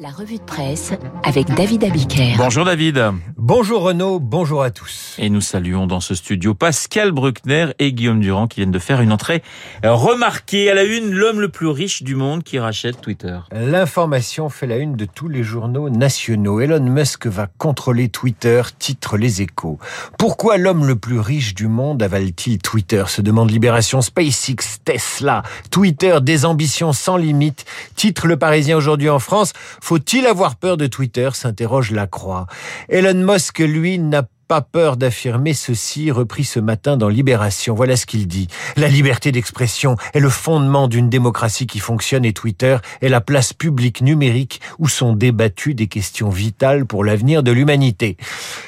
La revue de presse avec David Abiker. Bonjour David. Bonjour Renaud, bonjour à tous. Et nous saluons dans ce studio Pascal Bruckner et Guillaume Durand qui viennent de faire une entrée remarquée à la une, l'homme le plus riche du monde qui rachète Twitter. L'information fait la une de tous les journaux nationaux. Elon Musk va contrôler Twitter, titre les échos. Pourquoi l'homme le plus riche du monde avale-t-il Twitter se demande Libération SpaceX, Tesla, Twitter, des ambitions sans limite, titre le Parisien aujourd'hui en France. Faut-il avoir peur de Twitter? s'interroge la Croix. Elon Musk, lui, n'a pas peur d'affirmer ceci, repris ce matin dans Libération. Voilà ce qu'il dit. La liberté d'expression est le fondement d'une démocratie qui fonctionne et Twitter est la place publique numérique où sont débattues des questions vitales pour l'avenir de l'humanité.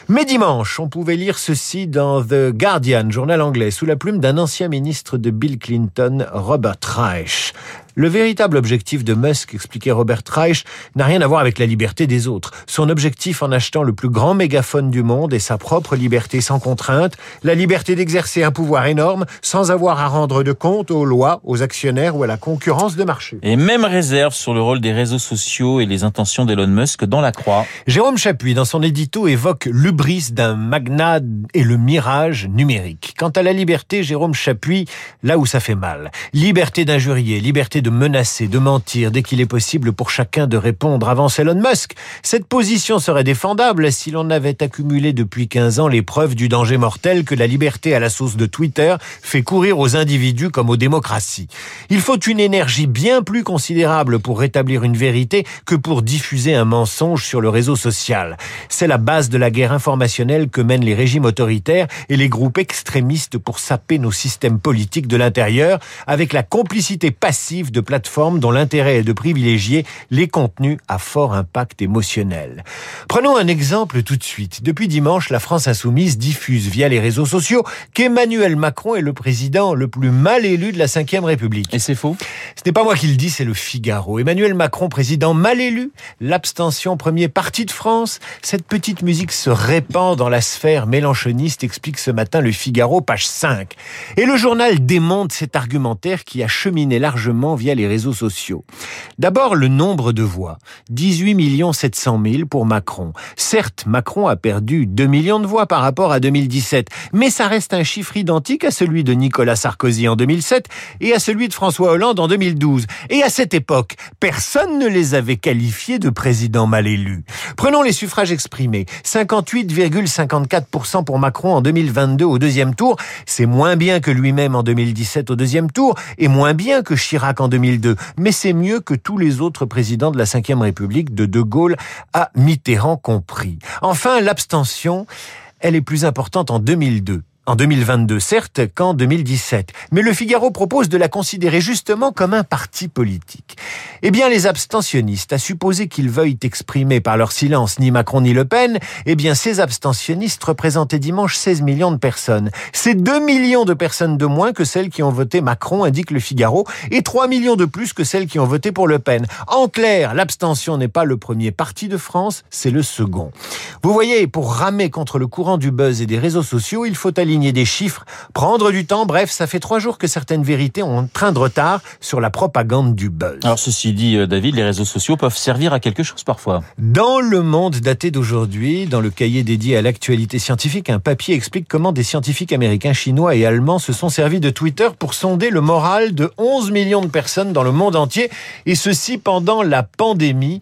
Mais dimanche, on pouvait lire ceci dans The Guardian, journal anglais, sous la plume d'un ancien ministre de Bill Clinton, Robert Reich. Le véritable objectif de Musk, expliquait Robert Reich, n'a rien à voir avec la liberté des autres. Son objectif en achetant le plus grand mégaphone du monde est sa propre liberté sans contrainte, la liberté d'exercer un pouvoir énorme sans avoir à rendre de compte aux lois, aux actionnaires ou à la concurrence de marché. Et même réserve sur le rôle des réseaux sociaux et les intentions d'Elon Musk dans la croix. Jérôme Chapuis, dans son édito, évoque l'ubris d'un magnat et le mirage numérique. Quant à la liberté, Jérôme Chapuis, là où ça fait mal. Liberté d'injurier, liberté de menacer, de mentir dès qu'il est possible pour chacun de répondre avant Elon Musk. Cette position serait défendable si l'on avait accumulé depuis 15 ans les preuves du danger mortel que la liberté à la sauce de Twitter fait courir aux individus comme aux démocraties. Il faut une énergie bien plus considérable pour rétablir une vérité que pour diffuser un mensonge sur le réseau social. C'est la base de la guerre informationnelle que mènent les régimes autoritaires et les groupes extrémistes pour saper nos systèmes politiques de l'intérieur avec la complicité passive de plateformes dont l'intérêt est de privilégier les contenus à fort impact émotionnel. Prenons un exemple tout de suite. Depuis dimanche, la France insoumise diffuse via les réseaux sociaux qu'Emmanuel Macron est le président le plus mal élu de la Ve République. Et c'est faux Ce n'est pas moi qui le dis, c'est le Figaro. Emmanuel Macron, président mal élu, l'abstention premier parti de France. Cette petite musique se répand dans la sphère mélanchoniste, explique ce matin le Figaro, page 5. Et le journal démonte cet argumentaire qui a cheminé largement via les réseaux sociaux. D'abord, le nombre de voix. 18 700 000 pour Macron. Certes, Macron a perdu 2 millions de voix par rapport à 2017, mais ça reste un chiffre identique à celui de Nicolas Sarkozy en 2007 et à celui de François Hollande en 2012. Et à cette époque, personne ne les avait qualifiés de présidents mal élus. Prenons les suffrages exprimés. 58,54% pour Macron en 2022 au deuxième tour. C'est moins bien que lui-même en 2017 au deuxième tour et moins bien que Chirac en 2002. Mais c'est mieux que tous les autres présidents de la Ve République, de De Gaulle à Mitterrand compris. Enfin, l'abstention, elle est plus importante en 2002 en 2022, certes, qu'en 2017. Mais le Figaro propose de la considérer justement comme un parti politique. Eh bien, les abstentionnistes, à supposer qu'ils veuillent exprimer par leur silence ni Macron ni Le Pen, eh bien, ces abstentionnistes représentaient dimanche 16 millions de personnes. C'est 2 millions de personnes de moins que celles qui ont voté Macron, indique le Figaro, et 3 millions de plus que celles qui ont voté pour Le Pen. En clair, l'abstention n'est pas le premier parti de France, c'est le second. Vous voyez, pour ramer contre le courant du buzz et des réseaux sociaux, il faut aligner des chiffres, prendre du temps, bref, ça fait trois jours que certaines vérités ont un train de retard sur la propagande du buzz. Alors ceci dit, euh, David, les réseaux sociaux peuvent servir à quelque chose parfois. Dans le monde daté d'aujourd'hui, dans le cahier dédié à l'actualité scientifique, un papier explique comment des scientifiques américains, chinois et allemands se sont servis de Twitter pour sonder le moral de 11 millions de personnes dans le monde entier, et ceci pendant la pandémie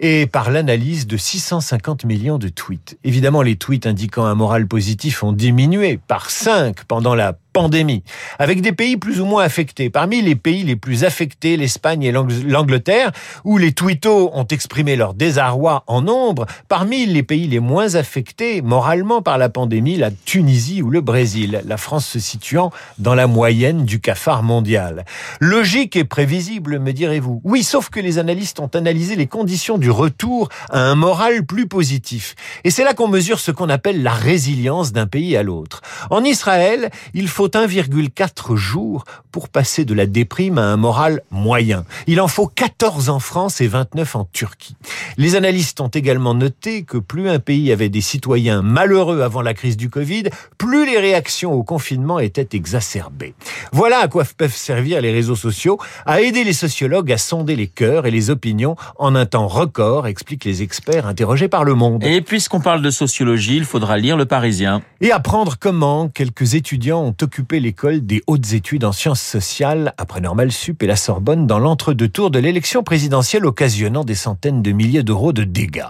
et par l'analyse de 650 millions de tweets. Évidemment, les tweets indiquant un moral positif ont diminué par 5 pendant la pandémie, avec des pays plus ou moins affectés. Parmi les pays les plus affectés, l'Espagne et l'Angleterre, où les twittos ont exprimé leur désarroi en nombre. Parmi les pays les moins affectés moralement par la pandémie, la Tunisie ou le Brésil, la France se situant dans la moyenne du cafard mondial. Logique et prévisible, me direz-vous. Oui, sauf que les analystes ont analysé les conditions du retour à un moral plus positif. Et c'est là qu'on mesure ce qu'on appelle la résilience d'un pays à l'autre. En Israël, il faut faut 1,4 jours pour passer de la déprime à un moral moyen. Il en faut 14 en France et 29 en Turquie. Les analystes ont également noté que plus un pays avait des citoyens malheureux avant la crise du Covid, plus les réactions au confinement étaient exacerbées. Voilà à quoi peuvent servir les réseaux sociaux, à aider les sociologues à sonder les cœurs et les opinions en un temps record, expliquent les experts interrogés par Le Monde. Et puisqu'on parle de sociologie, il faudra lire Le Parisien. Et apprendre comment quelques étudiants ont occupé l'école des hautes études en sciences sociales après Normal Sup et la Sorbonne dans l'entre-deux tours de l'élection présidentielle occasionnant des centaines de milliers d'euros de dégâts.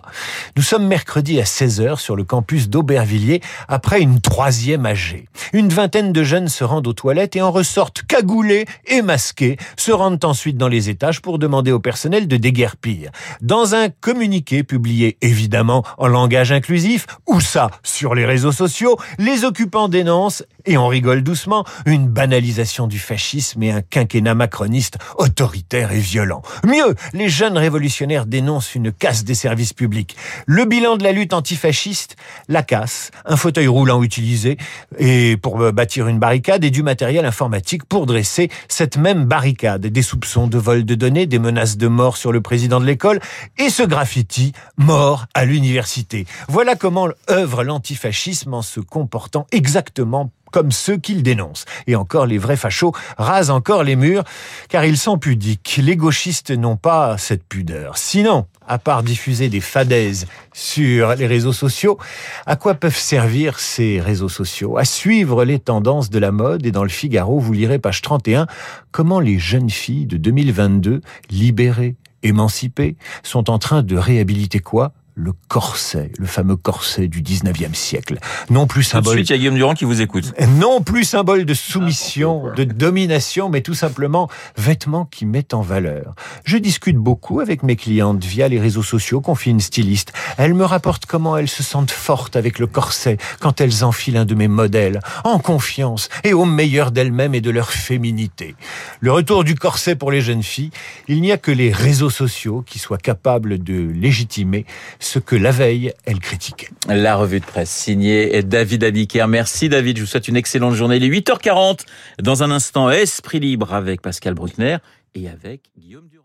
Nous sommes mercredi à 16h sur le campus d'Aubervilliers après une troisième AG. Une vingtaine de jeunes se rendent aux toilettes et en ressortent cagoulés et masqués, se rendent ensuite dans les étages pour demander au personnel de déguerpir. Dans un communiqué publié évidemment en langage inclusif, ou ça sur les réseaux sociaux, les occupants dénoncent, et on rigole doucement, une banalisation du fascisme et un quinquennat macroniste autoritaire et violent. Mieux, les jeunes révolutionnaires dénoncent une casse des services publics. Le bilan de la lutte antifasciste, la casse, un fauteuil roulant utilisé et pour bâtir une barricade et du matériel informatique pour dresser cette même barricade. Des soupçons de vol de données, des menaces de mort sur le président de l'école et ce graffiti mort à l'université. Voilà comment œuvre l'antifascisme en se comportant exactement comme ceux qu'il dénonce. Et encore, les vrais fachos rasent encore les murs, car ils sont pudiques. Les gauchistes n'ont pas cette pudeur. Sinon, à part diffuser des fadaises sur les réseaux sociaux, à quoi peuvent servir ces réseaux sociaux? À suivre les tendances de la mode et dans le Figaro, vous lirez page 31, comment les jeunes filles de 2022, libérées, émancipées, sont en train de réhabiliter quoi? Le corset, le fameux corset du 19e siècle. Non plus symbole. Tout de suite, il y a Guillaume Durand qui vous écoute. Non plus symbole de soumission, de domination, mais tout simplement vêtements qui mettent en valeur. Je discute beaucoup avec mes clientes via les réseaux sociaux, confie une styliste. Elles me rapportent comment elles se sentent fortes avec le corset quand elles enfilent un de mes modèles, en confiance et au meilleur d'elles-mêmes et de leur féminité. Le retour du corset pour les jeunes filles, il n'y a que les réseaux sociaux qui soient capables de légitimer ce que la veille, elle critiquait. La revue de presse signée David Abiker. Merci David, je vous souhaite une excellente journée. Il est 8h40. Dans un instant, Esprit libre avec Pascal Bruckner et avec Guillaume Durand.